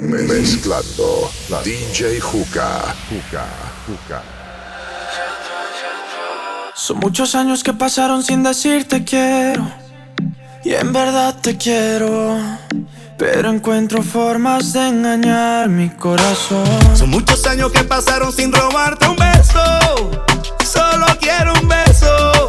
Mezclando DJ Juca. Juca, Juca. Son muchos años que pasaron sin decirte quiero. Y en verdad te quiero. Pero encuentro formas de engañar mi corazón. Son muchos años que pasaron sin robarte un beso. Solo quiero un beso.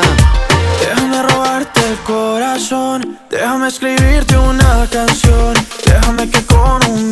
Déjame escribirte una canción, déjame que con un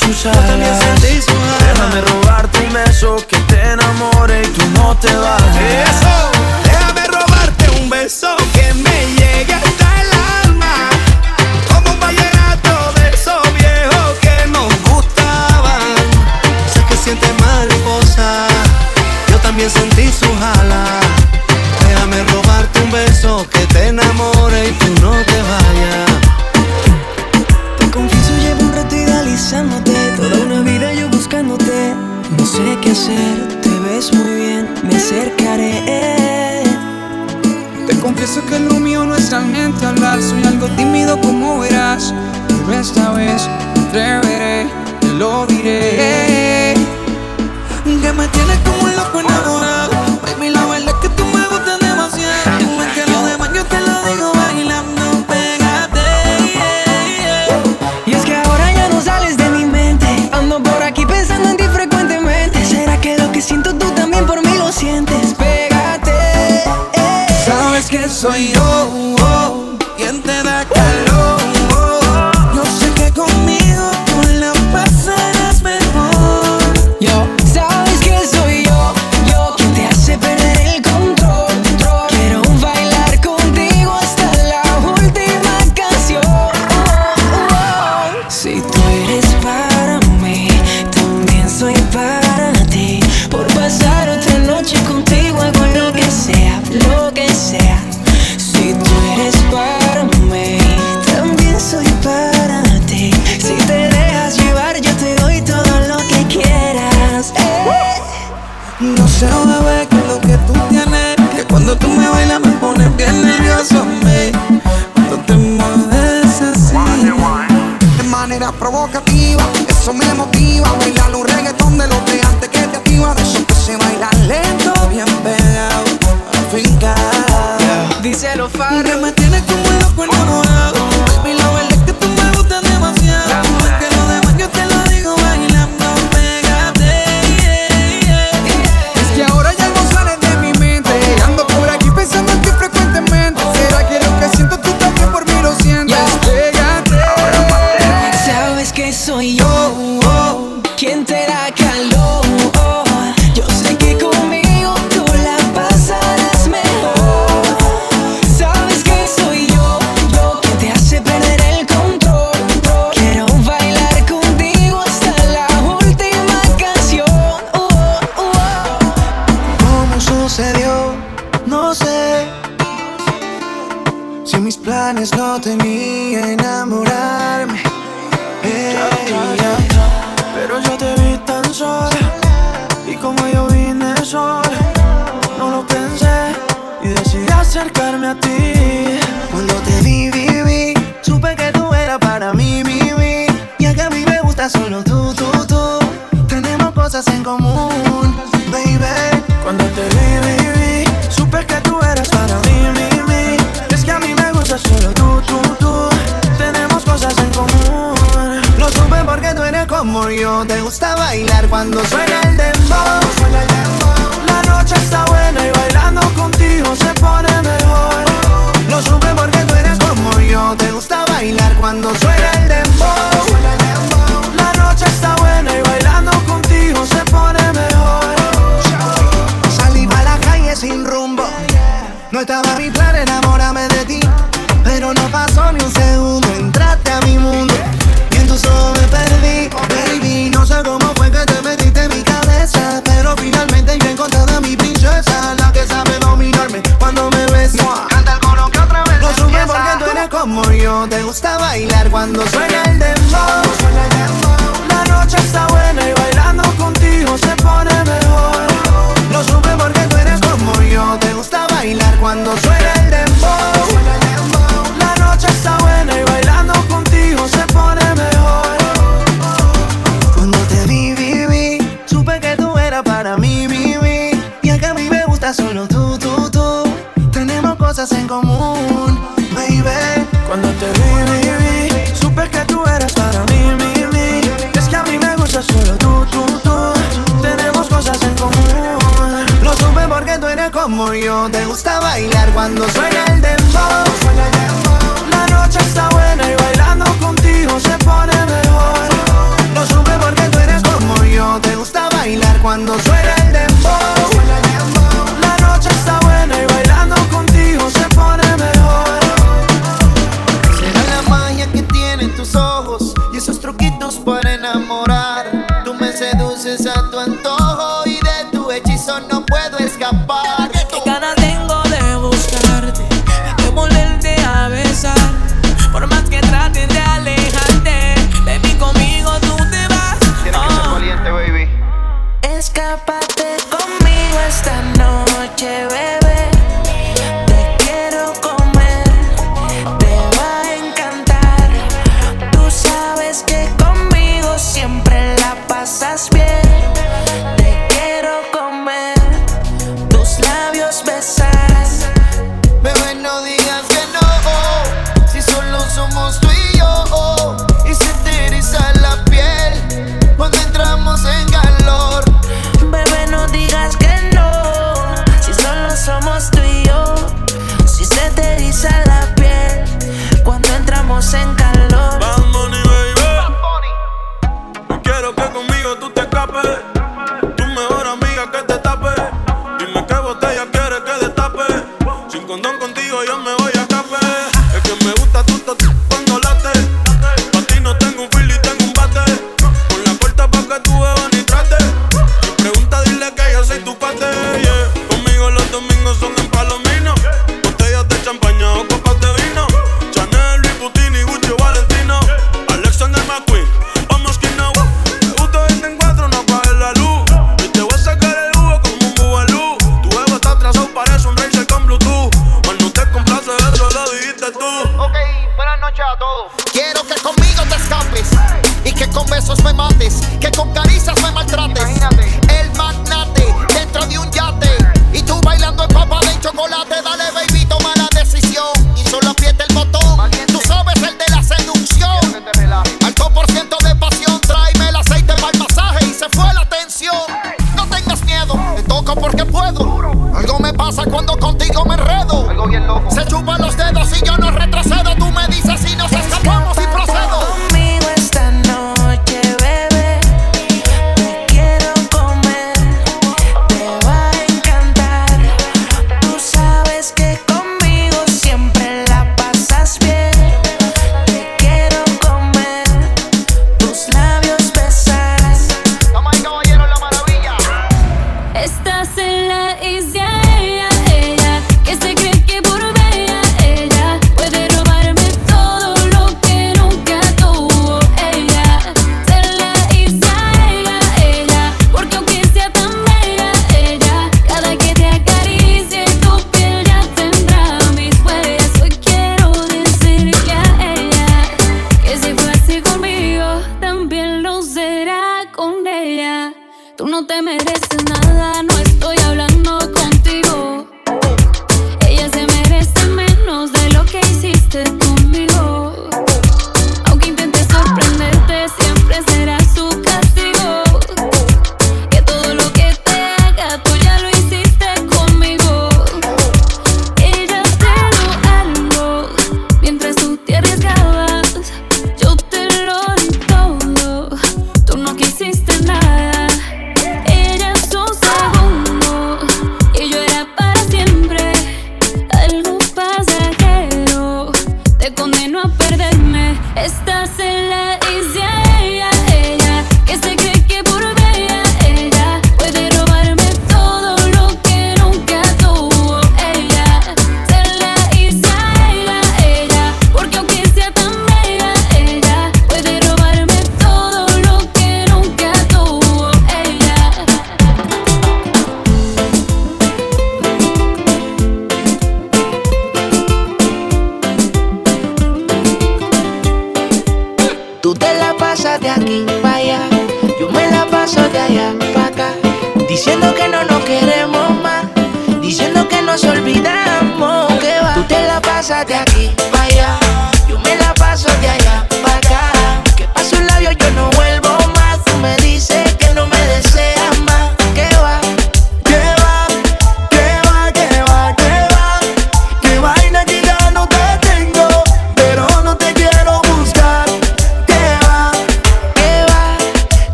sus Yo también alas. sentí sus alas. Déjame robarte un beso que te enamore y tú no te vayas. Eso, déjame robarte un beso que me llegue hasta el alma. Como un vallenato de esos viejos que nos gustaban. Sé que sientes mariposa, yo también sentí su jala. Hablar Soy algo tímido como verás Pero esta vez me atreveré, te lo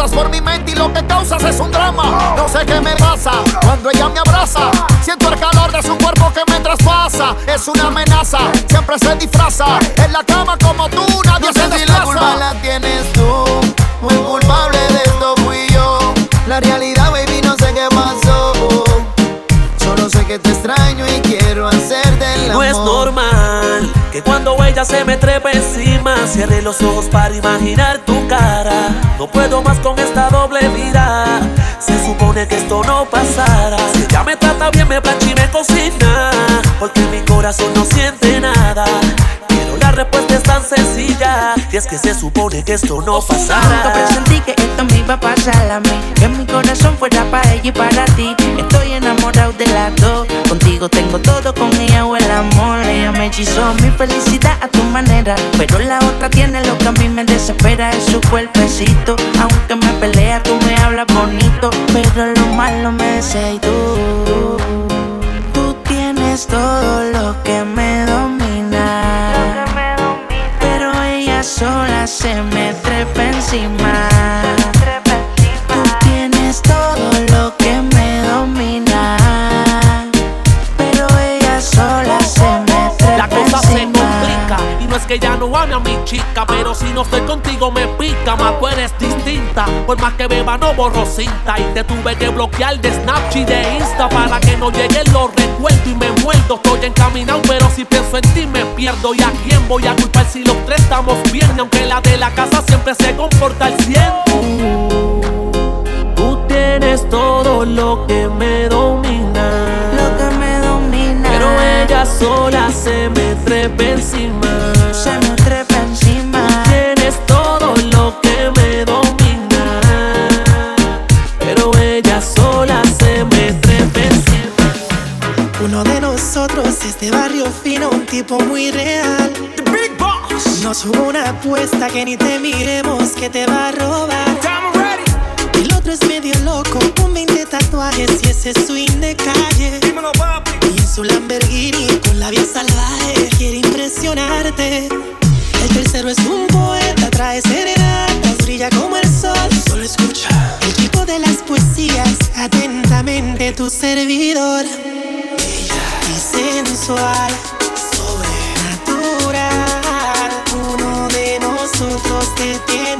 Pasas por mi mente y lo que causas es un drama. No sé qué me pasa cuando ella me abraza. Siento el calor de su cuerpo que me traspasa. Es una amenaza, siempre se disfraza. En la cama como tú, nadie no se la culpa desplaza. la tienes se me trepa encima. Cierre los ojos para imaginar tu cara. No puedo más con esta doble vida. Se supone que esto no pasara. Si ella me trata bien, me plancha y me cocina. Porque mi corazón no siente nada. Pero la respuesta es tan sencilla. Y es que se supone que esto no Nunca pasara. presentí que esto me iba a pasar a mí. Que mi corazón fuera para ella y para ti. Estoy enamorado de las dos. Tengo todo, con ella o el amor. Ella me hechizó mi felicidad a tu manera. Pero la otra tiene lo que a mí me desespera. Es su cuerpecito. Aunque me pelea, tú me hablas bonito. Pero lo malo me deseas y tú. Tú tienes todo lo que me domina. Pero ella sola se me trepa encima. Que ya no ame a mi chica Pero si no estoy contigo me pica Más tú eres distinta. Por más que beba no borro cinta. Y te tuve que bloquear de Snapchat y de Insta Para que no lleguen los recuerdos. Y me muerdo Estoy encaminado pero si pienso en ti me pierdo. ¿Y a quién voy a culpar si los tres estamos bien? Aunque la de la casa siempre se comporta al cien. Tú tienes todo lo que me domina sola se me trepa encima. se me trepa encima. Tienes todo lo que me domina. Pero ella sola se me trepa encima. Uno de nosotros es de barrio fino, un tipo muy real. No Nos hubo una apuesta que ni te miremos que te va a robar. El otro es medio loco con 20 tatuajes y ese swing de calle. Su Lamborghini con la vía salvaje quiere impresionarte. El tercero es un poeta, trae serenatas, brilla como el sol. Solo escucha el tipo de las poesías, atentamente tu servidor. Bella y sensual, sobrenatural. Uno de nosotros te tiene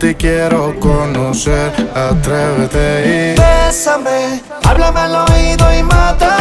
Ti quiero conocer. Atrévete y Bésame, háblame al oído y mátame.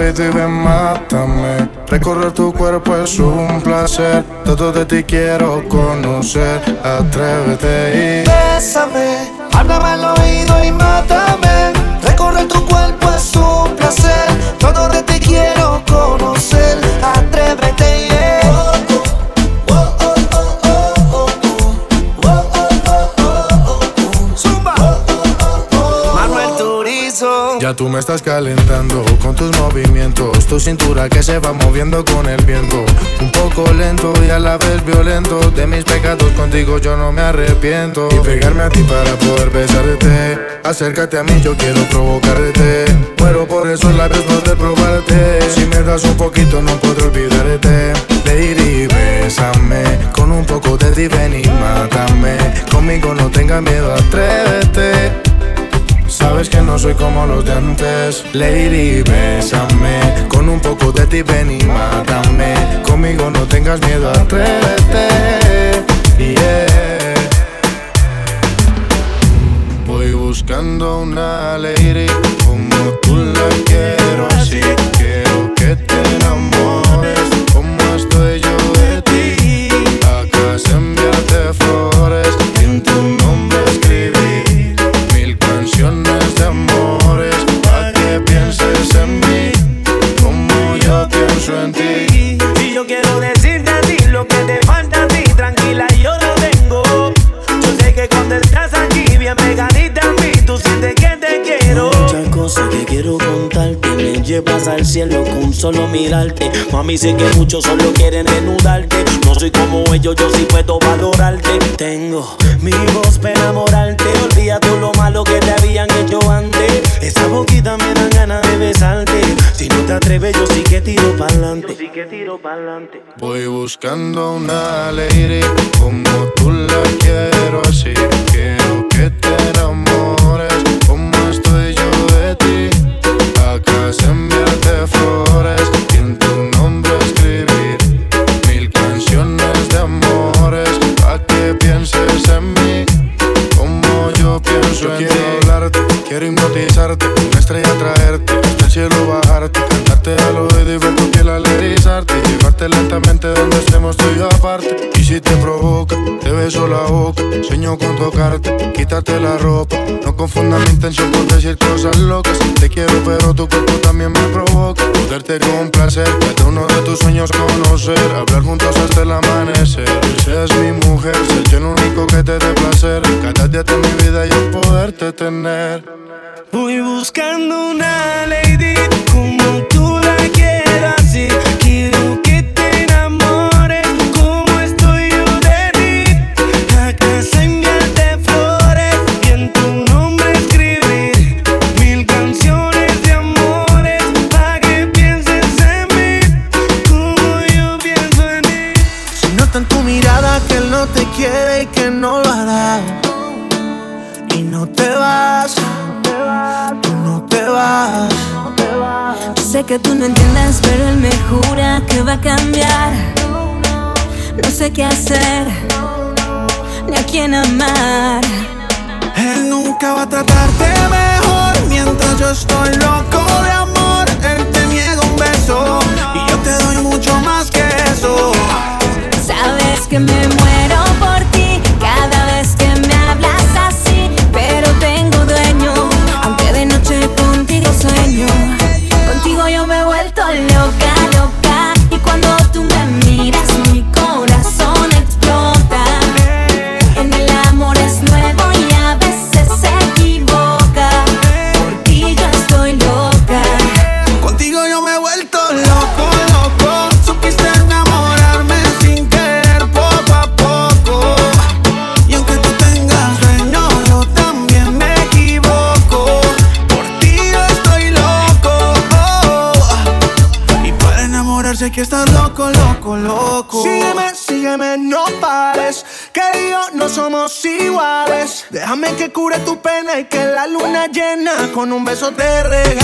Y ven, mátame. Recorrer tu cuerpo es un placer. Todo de ti quiero conocer. Atrévete y Bésame, háblame al oído y mátame. Recorrer tu cuerpo Tú me estás calentando con tus movimientos, tu cintura que se va moviendo con el viento. Un poco lento y a la vez violento. De mis pecados contigo yo no me arrepiento. Y pegarme a ti para poder besarte. Acércate a mí, yo quiero provocarte. Muero por esos labios poder probarte. Si me das un poquito, no puedo olvidarte. Lady, bésame. Con un poco de ti, ven y mátame. Conmigo no tengas miedo, atrévete. Sabes que no soy como los de antes. Lady, bésame. Con un poco de ti ven y mátame. Conmigo no tengas miedo, atrévete. Yeah. Voy buscando una lady como tú la quiero así. Quiero que te enamores. pasa el cielo con solo mirarte. Mami, sé que muchos solo quieren desnudarte. No soy como ellos, yo sí puedo valorarte. Tengo mi voz para enamorarte. Olvídate lo malo que te habían hecho antes. Esa boquita me dan ganas de besarte. Si no te atreves, yo sí que tiro pa'lante. Sí que tiro pa'lante. Voy buscando una lady como tú la quiero así. Quiero que te enamores como estoy yo de ti placas, enviarte flores y en tu nombre escribir mil canciones de amores para que pienses en mí como yo pienso yo en quiero ti. hablarte, quiero hipnotizarte, una estrella traerte, hasta el cielo bajarte Besarte al oído y ver tu y Llevarte lentamente donde estemos tú y aparte. Y si te provoca, te beso la boca. Sueño con tocarte, quitarte la ropa. No confunda mi intención por decir cosas locas. Te quiero pero tu cuerpo también me provoca. Poderte con placer, cada uno de tus sueños conocer. Hablar juntos hasta el amanecer. Seas mi mujer, ser yo el único que te dé placer. Cada día de mi vida y yo poderte tener. Voy buscando una lady como tú. say besos te regalé.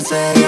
say.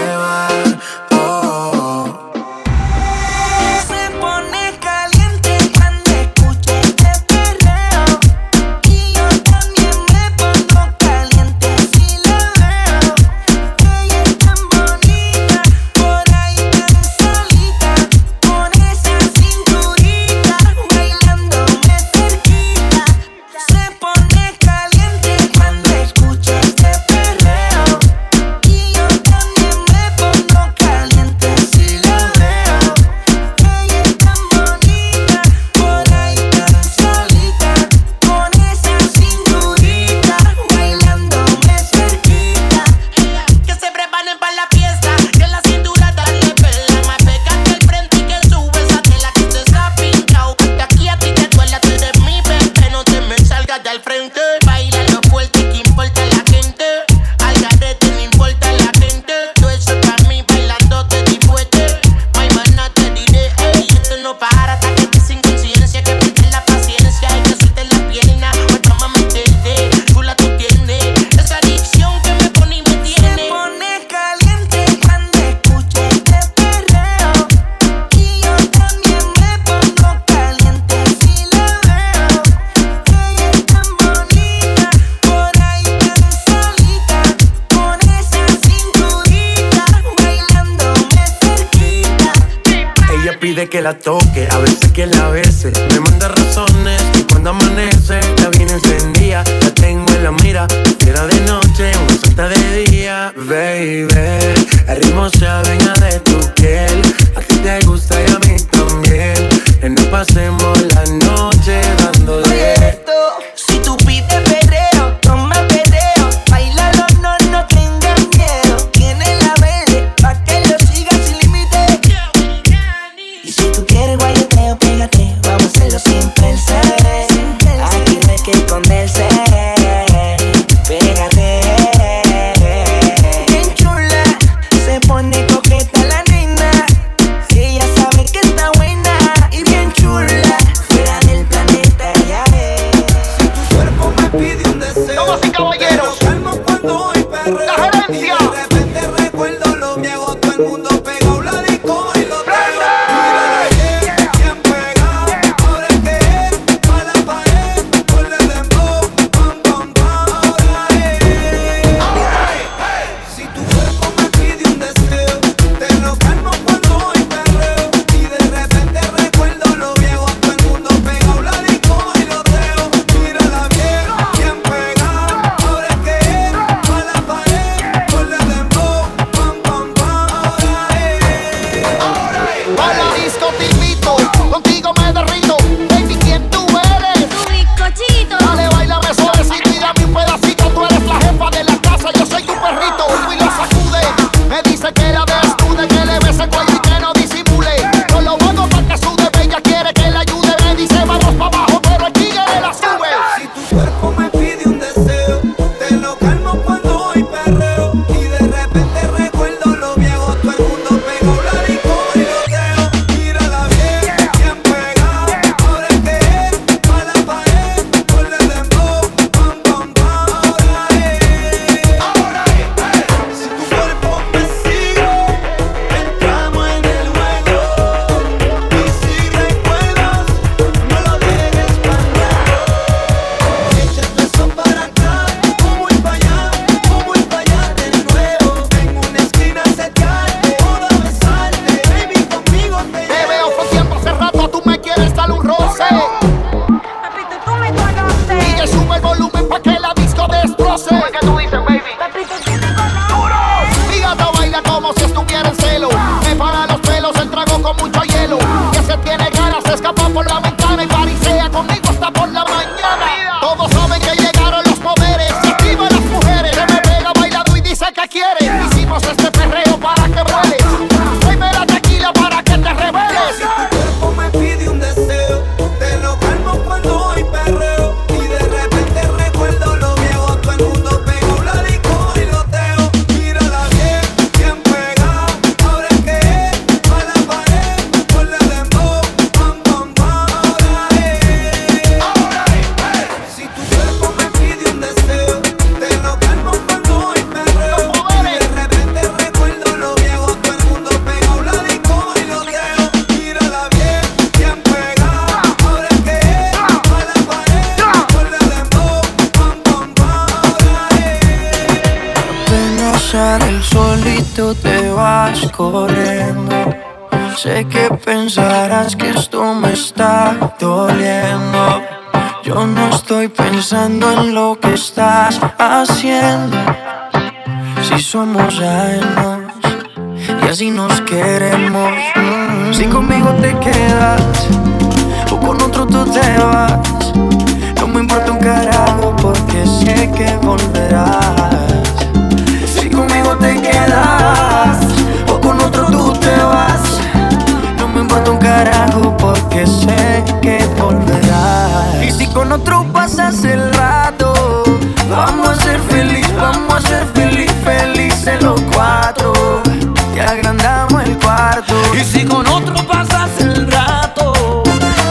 Y si con otro pasas el rato,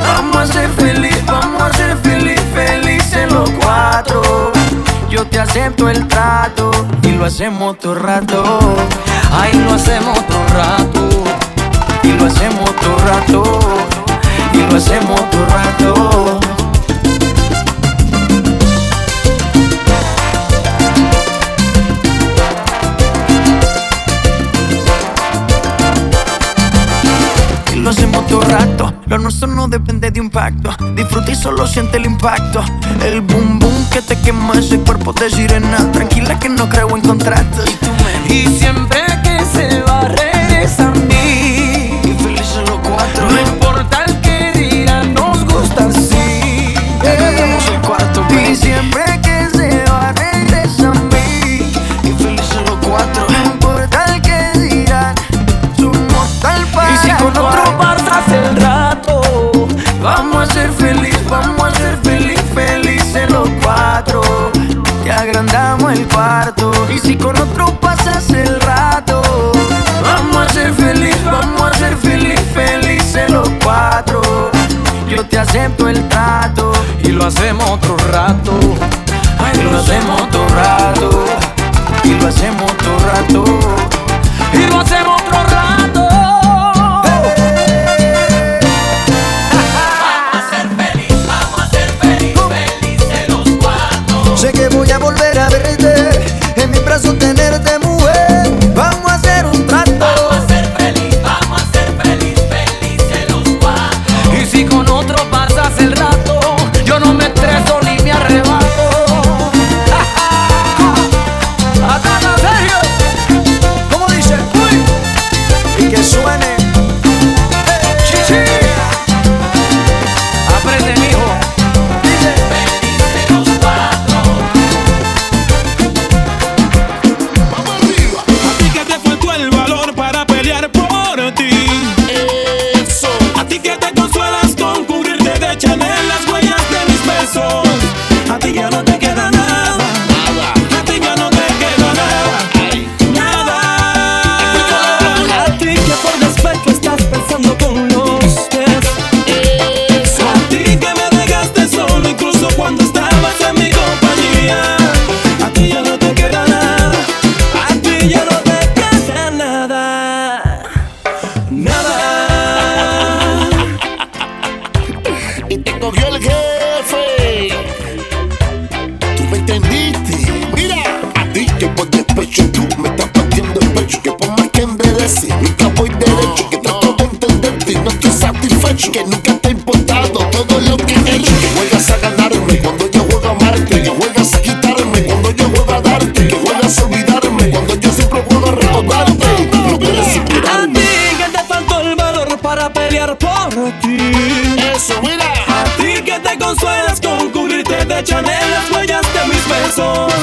vamos a ser feliz, vamos a ser feliz, feliz en los cuatro. Yo te acepto el trato y lo hacemos todo rato. Ay, lo hacemos todo rato. Y lo hacemos todo rato. Y lo hacemos todo rato. Eso no depende de un pacto. Disfruta y solo siente el impacto. El boom boom que te quema ese cuerpo de sirena. Tranquila que no creo en contratos. Y siempre que se va, regresa a mí. Y felices los cuatro. No importa el que dirán, nos gusta así. Ganamos el cuarto. Y siempre si con otro pasas el rato, vamos a ser feliz, vamos a ser feliz, felices los cuatro. Yo te acepto el trato y lo hacemos otro rato. Ay, lo hacemos otro rato. Y lo hacemos enderece, nunca voy derecho. Que trato de entenderte y no estoy satisfecho. Que nunca te ha importado todo lo que he hecho. Que juegas a ganarme cuando yo juego a amarte. Que juegas a quitarme cuando yo juego a darte. Que juegas a olvidarme cuando yo siempre juego a recordarte. No puedes A ti que te faltó el valor para pelear por ti. Eso, mira. A ti que te consuelas con cubrirte de Chanel las huellas de mis besos.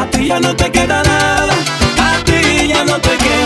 A ti ya no te queda nada. A ti ya no te queda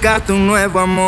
Debe buscarte un nuevo amor,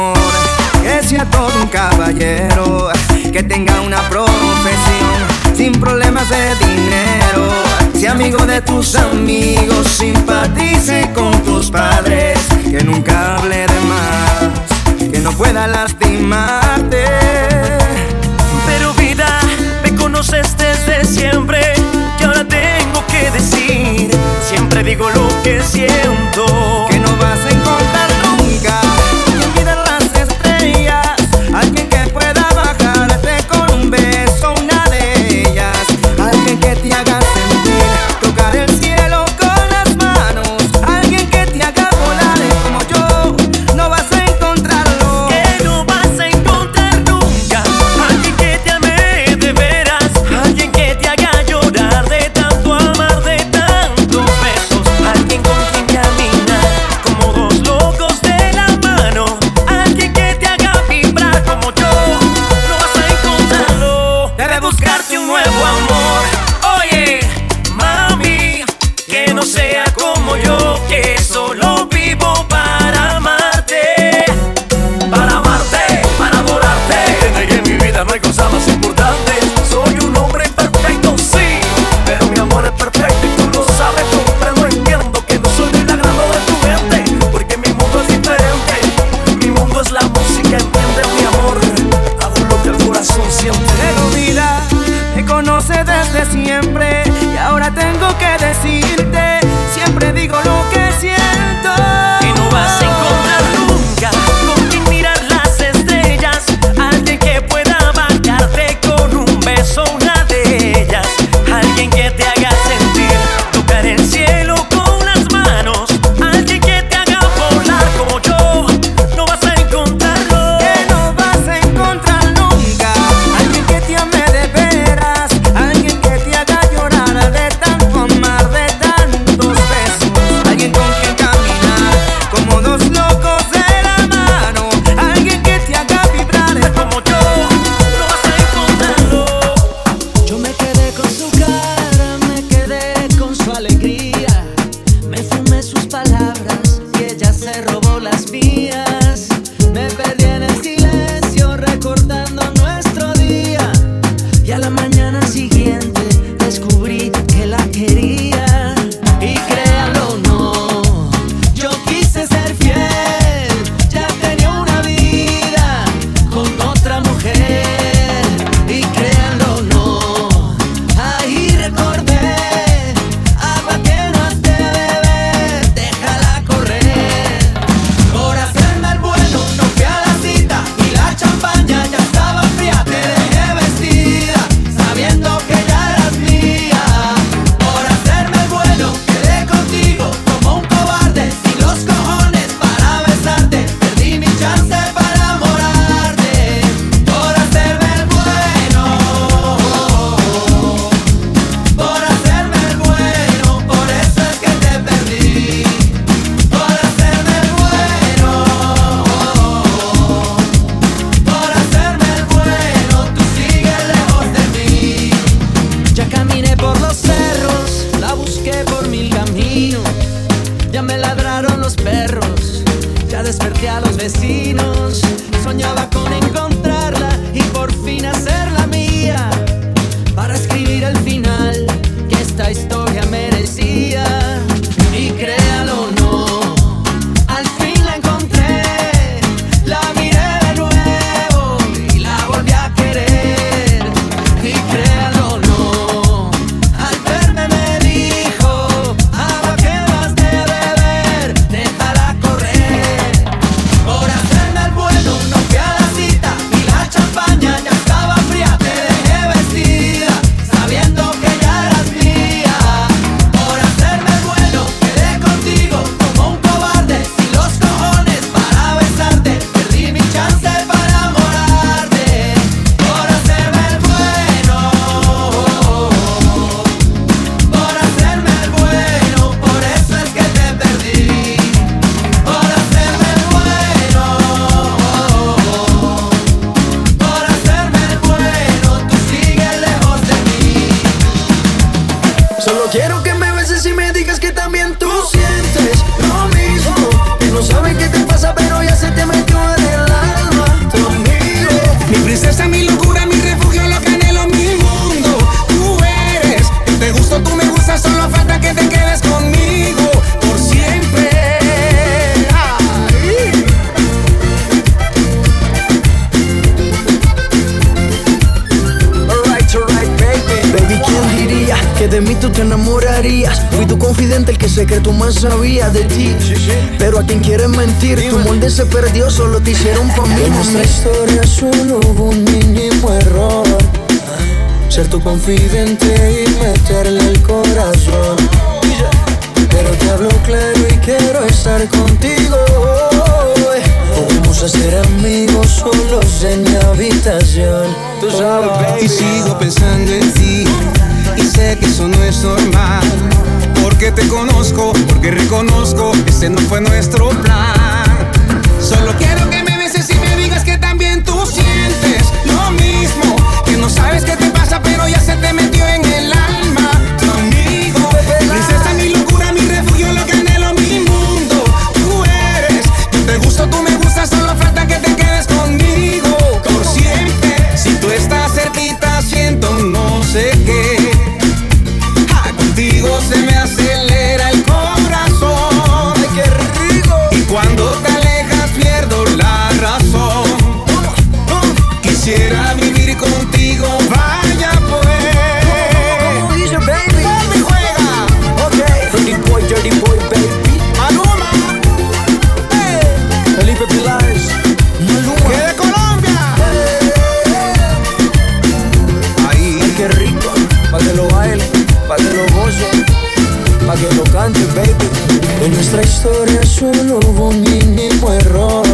En nuestra historia solo hubo un mínimo error.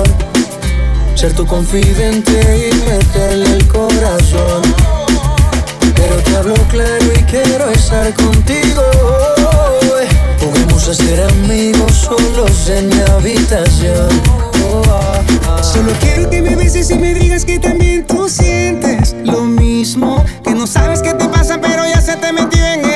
Ser tu confidente y meterle el corazón. Pero te hablo claro y quiero estar contigo. Hoy. Ser amigos solos en mi habitación. Solo quiero que me beses y me digas que también tú sientes lo mismo. Que no sabes qué te pasa, pero ya se te metió en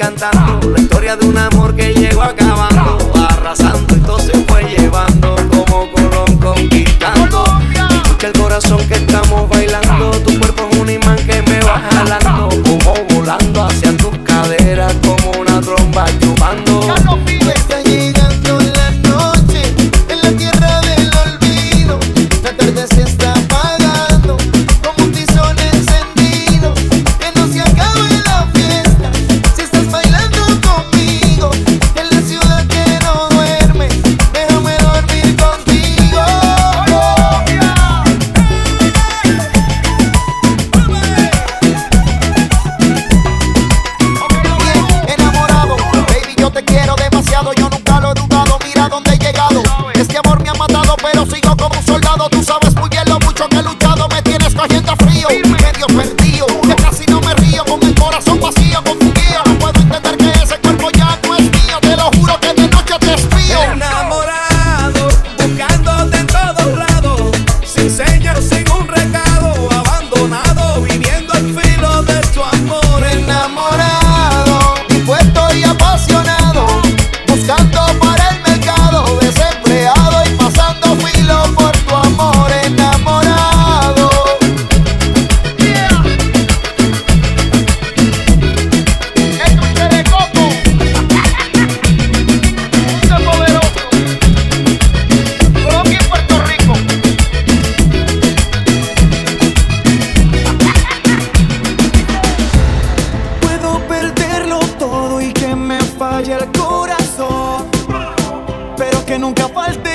cantando la historia de una mujer que nunca falte.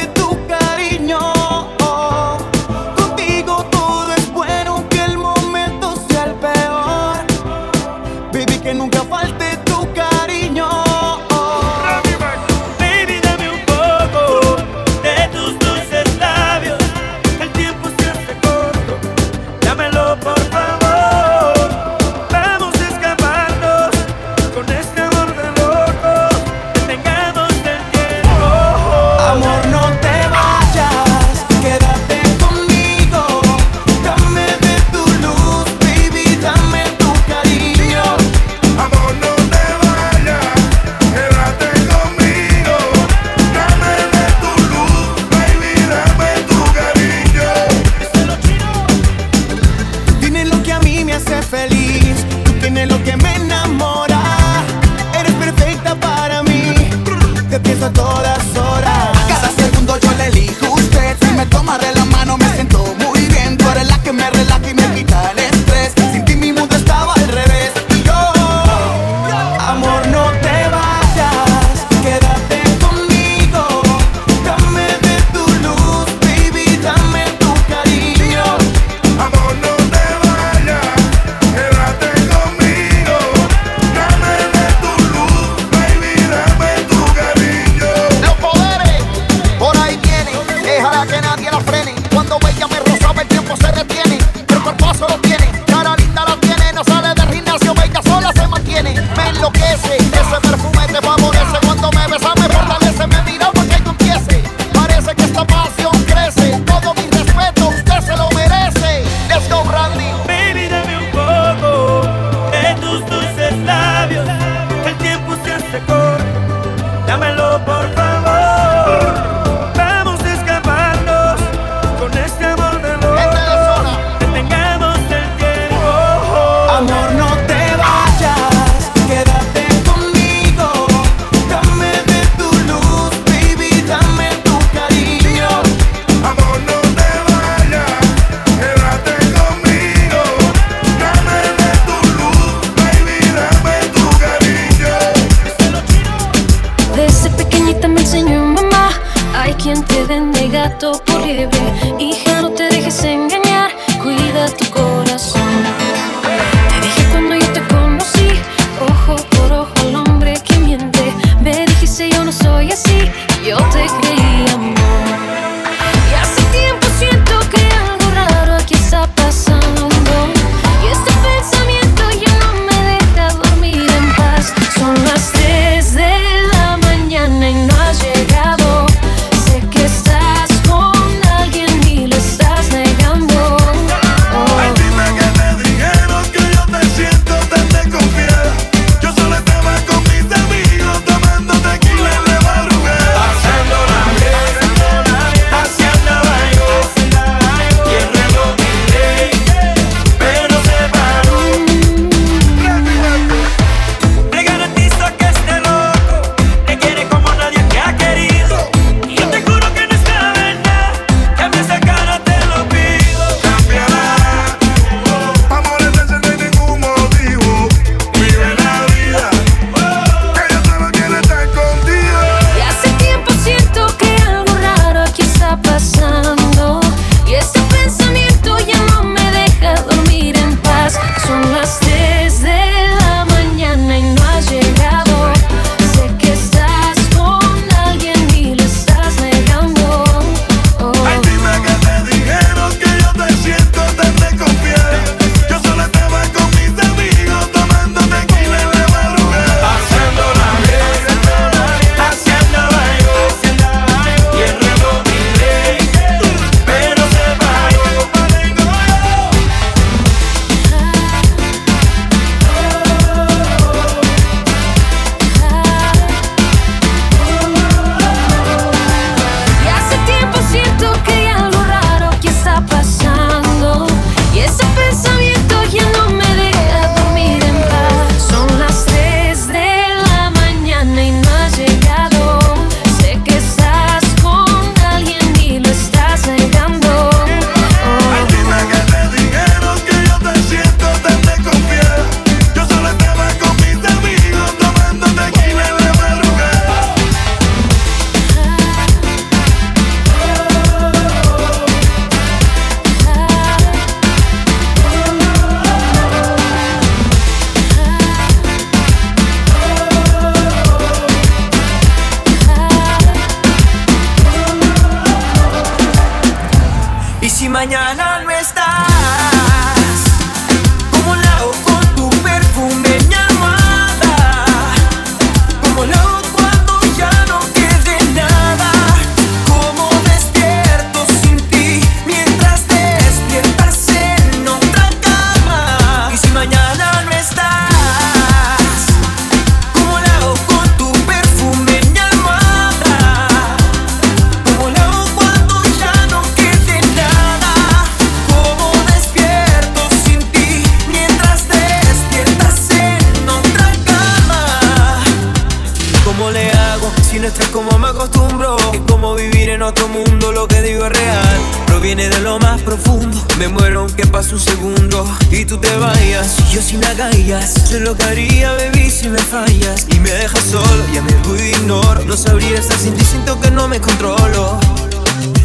no como me acostumbro. Es como vivir en otro mundo, lo que digo es real. Proviene de lo más profundo. Me muero aunque pase un segundo y tú te vayas. Yo si me agallas, yo lo que haría, baby, si me fallas. Y me dejas solo, ya me voy, ignoro. No sabría estar sin ti, siento que no me controlo.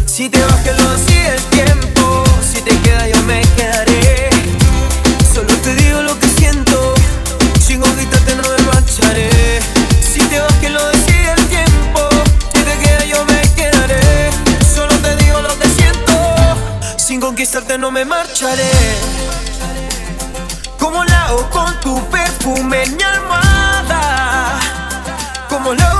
Si te vas, que lo hacía el tiempo. Si te quedas, yo me quedaré. Solo te digo lo que siento. Sin ahorita te no me marcharé. Si te vas, que lo conquistarte no me marcharé. Como lao con tu perfume en mi almohada. Como lao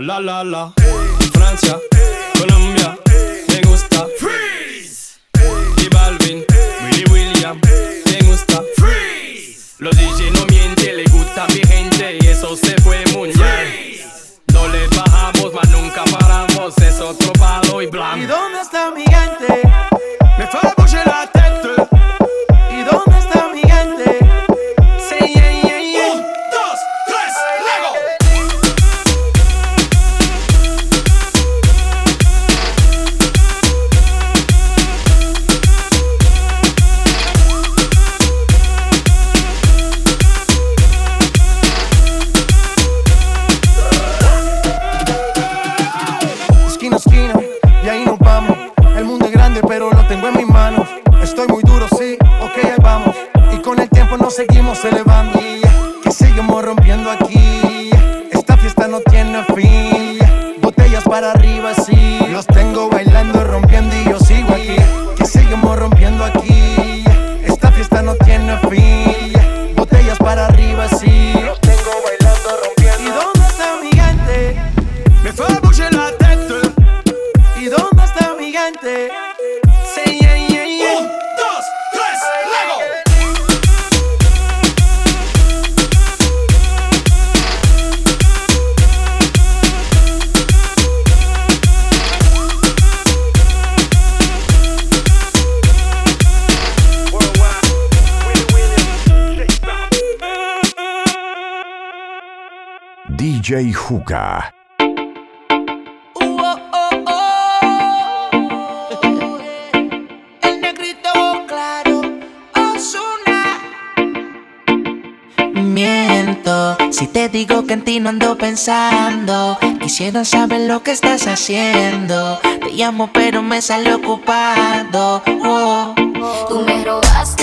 la la la. La Francia? Cuca. Oh, oh, si te digo que en ti no ando pensando, quisiera saber lo que estás haciendo. Te llamo pero me sale ocupado. Oh. oh. Tú me robaste.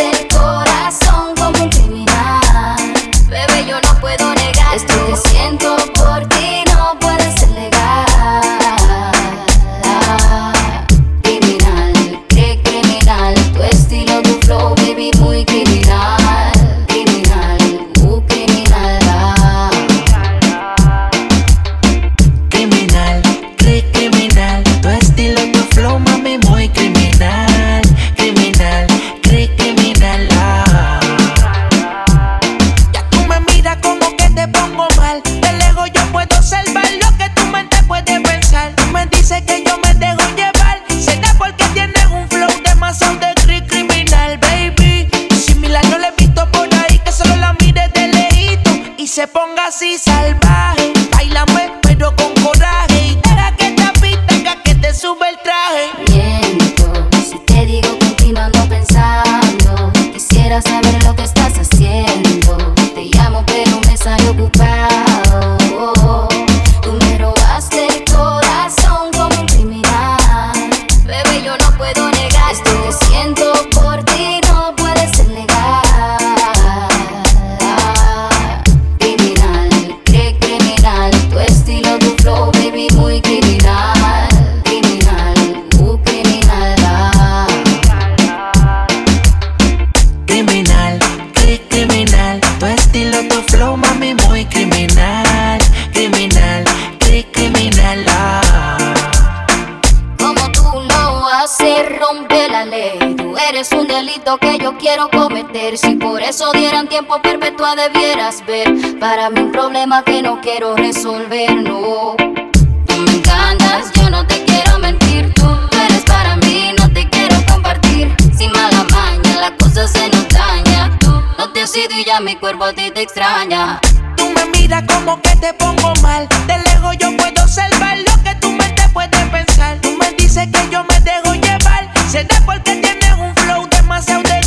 Aclárame un problema que no quiero resolver, no. Tú me encantas, yo no te quiero mentir. Tú eres para mí, no te quiero compartir. Sin mala maña, la cosa se nos daña. Tú no te has ido y ya mi cuerpo a ti te extraña. Tú me miras como que te pongo mal. De lejos yo puedo observar lo que tú me te puedes pensar. Tú me dices que yo me dejo llevar. Será porque tienes un flow demasiado de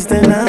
fuiste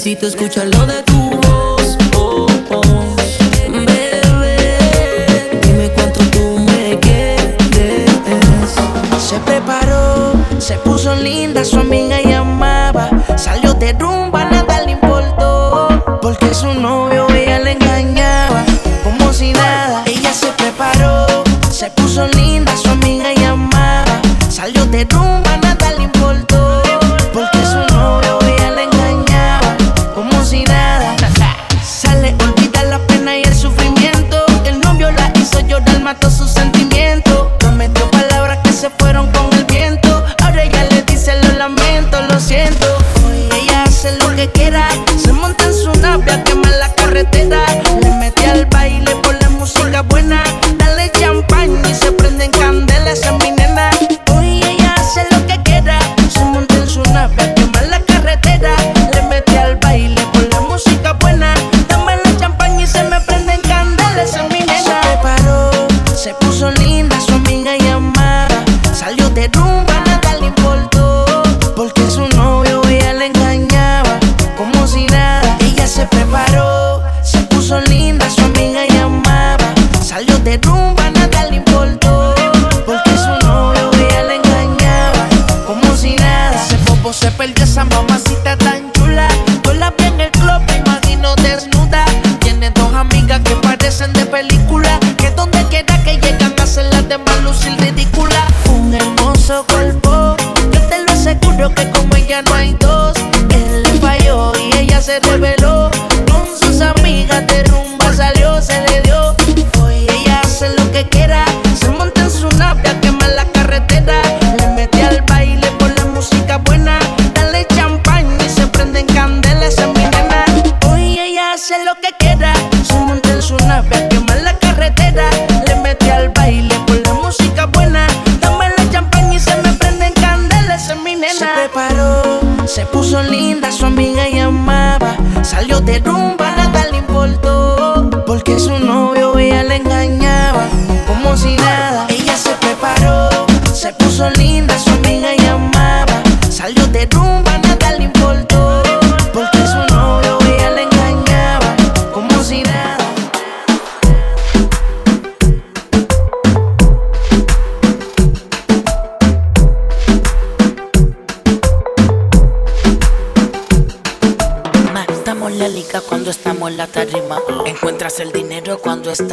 Necesito escucharlo de tu voz. Oh, oh. Bebé, dime cuánto tú me quieres. Se preparó, se puso linda su amiga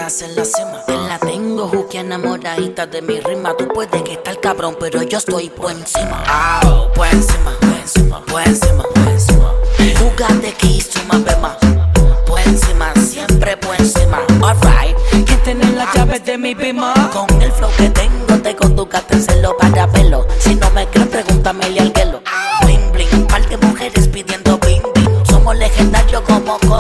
estás en la cima. Te la tengo, Juki, enamoradita de mi rima. Tú puedes que estar cabrón, pero yo estoy por encima. Por encima, por encima, por encima, por encima. To my bema. Por encima, siempre por encima. Alright. ¿Quién tiene las llaves de mi bima? Con el flow que tengo, te conduzcaste en celo para pelo. Si no me crees, pregúntame al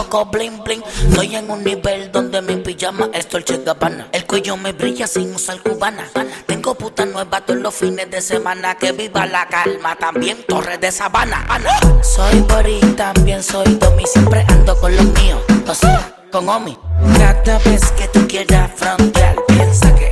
Estoy en un nivel donde mi pijama es Dolce Gabbana. El cuello me brilla sin usar cubana. Tengo puta nueva todos los fines de semana. Que viva la calma, también Torres de Sabana. Ana. Soy Bori, también soy Domi. Siempre ando con los míos, o sea, con Omi. Cada vez que tú quieras frontear, piensa que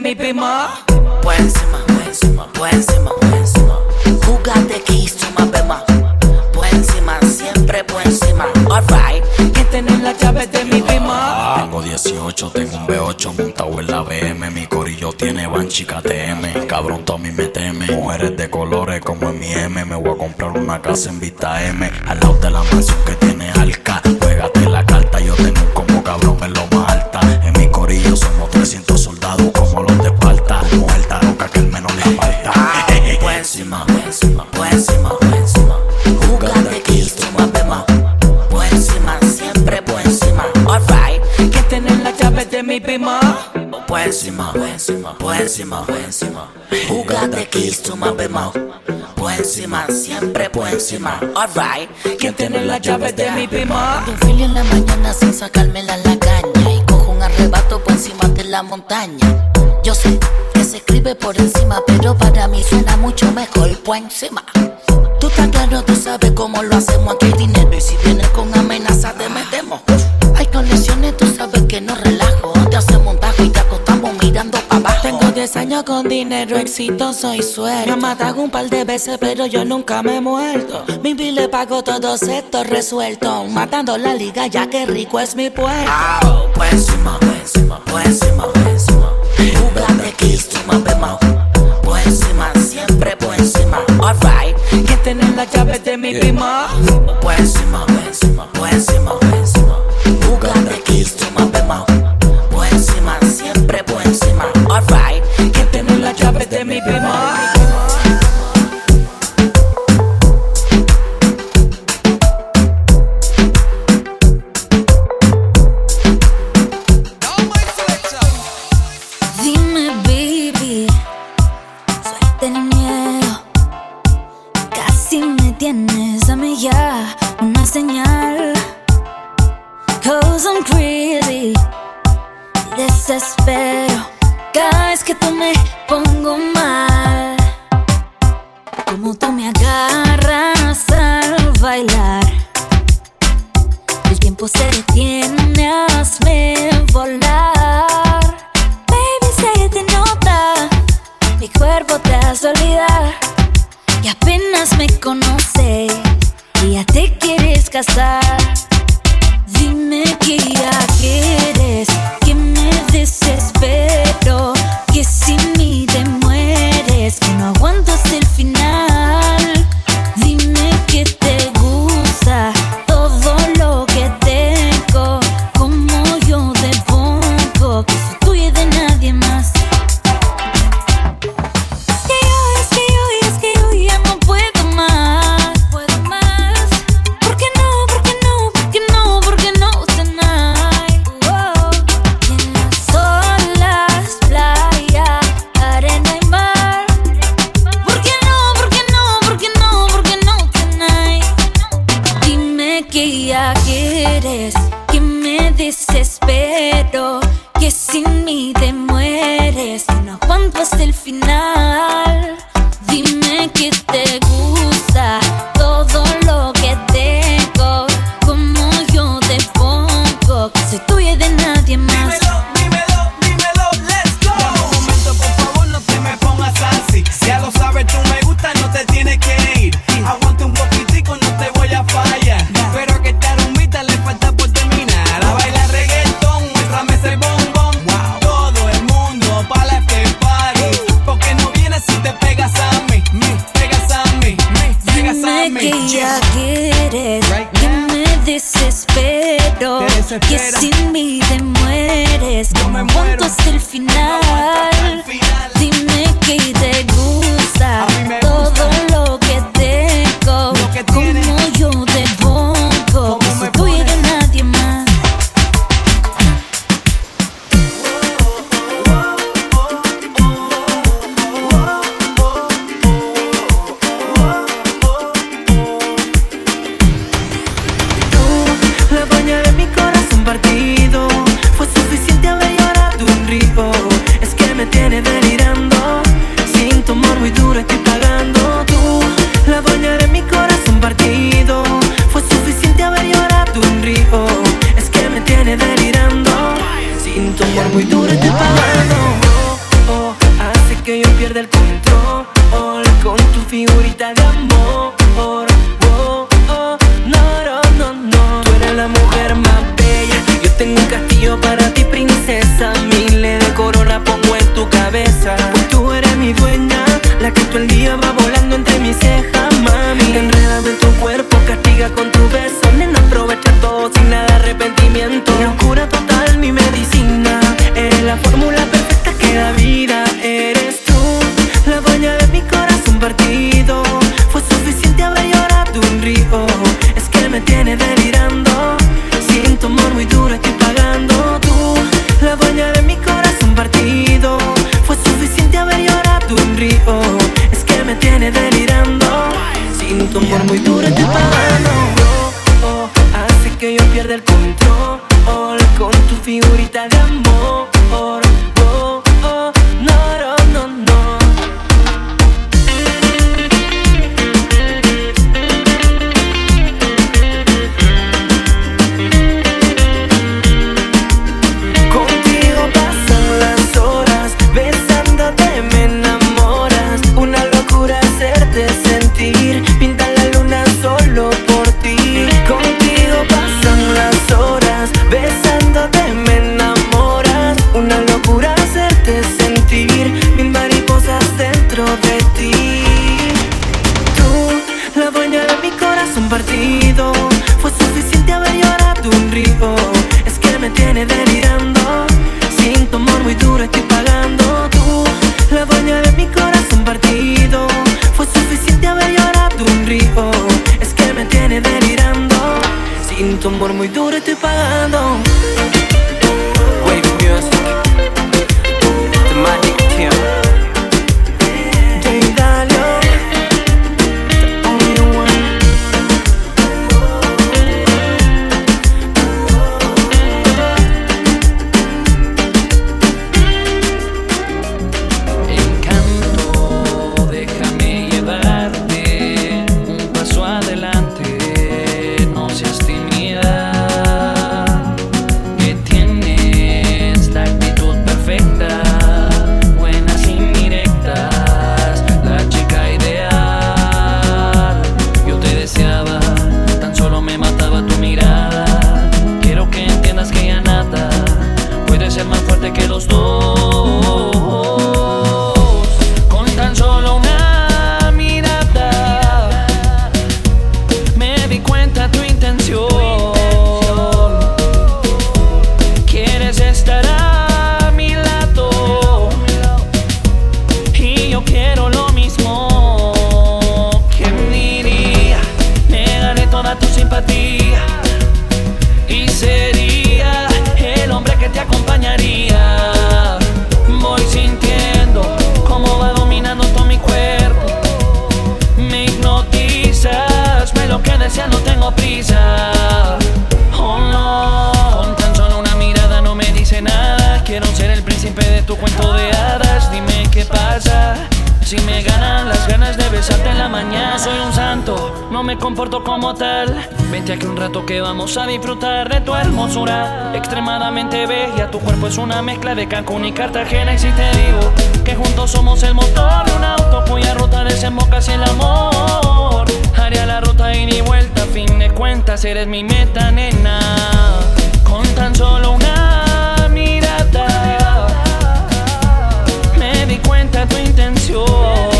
mi bima? Por encima, por encima, por encima, por encima. Jugate to my bema. Por encima, siempre por encima. Alright, ¿quién tiene las llaves de mi bima? Tengo 18, tengo un B8 montado en la BM. Mi corillo tiene Banshee KTM. Cabrón, Tommy me teme. Mujeres de colores como en mi M. Me voy a comprar una casa en Vista M. Al lado de la mansión que tiene Alca. Juégate la carta, yo tengo un como cabrón en lo encima, por encima. Jugate kiss to my bema. Por encima, siempre por encima. Alright, ¿quién tiene las llaves de mi bima? Por encima, por encima, por encima, por encima. Jugate kiss to my bema. Por encima, siempre por encima. Alright, ¿quién tiene las llaves de mi bima? Un fili en la mañana sin sacármela la caña. Y cojo un arrebato por encima de la montaña. Yo sé que se escribe por encima, pero para mí suena mucho mejor por encima. Tú estás claro, tú sabes cómo lo hacemos. Aquí hay dinero y si vienes con amenaza te metemos. 10 años con dinero exitoso y suelto. Me han matado un par de veces, pero yo nunca me he muerto. Mi bill le pago todos estos resueltos. Matando la liga, ya que rico es mi puerto. Por encima, por encima, por encima, por encima. Jugate kiss bema. Por encima, siempre por encima. Alright, ¿quién tiene las llaves de mi bima? Por encima, por encima, por encima, por encima. Jugate kiss bema. Por encima, siempre por encima. Alright, mi bima? Dime, baby, suelta el miedo. Casi me tienes, dame ya una señal. Cause I'm crazy, desespero. Que tú me pongo mal, como tú me agarras al bailar. El tiempo se detiene, hazme volar. Baby, se te nota, mi cuerpo te hace olvidar. Y apenas me conoce, y ya te quieres casar. Dime que ya quieres, que me desespero, final. yo para distancia, no tengo prisa. Oh no, con tan solo una mirada no me dice nada. Quiero ser el príncipe de tu cuento de hadas, dime qué pasa. Si me ganan las ganas de besarte en la mañana, soy un santo, no me comporto como tal. Vente aquí un rato que vamos a disfrutar de tu hermosura. Extremadamente bella, tu cuerpo es una mezcla de Cancún y Cartagena. Y si te digo que juntos somos el motor de un auto cuya ruta desemboca hacia el amor. Haría la ruta ida y vuelta, a fin de cuentas eres mi meta, nena. Con tan solo una tu intención.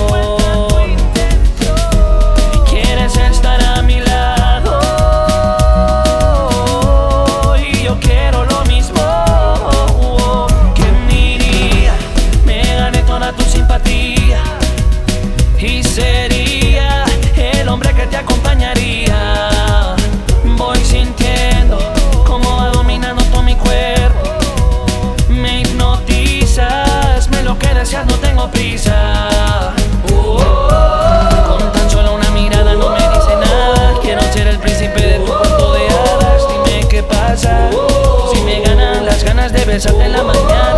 Ganas de besarte en la mañana,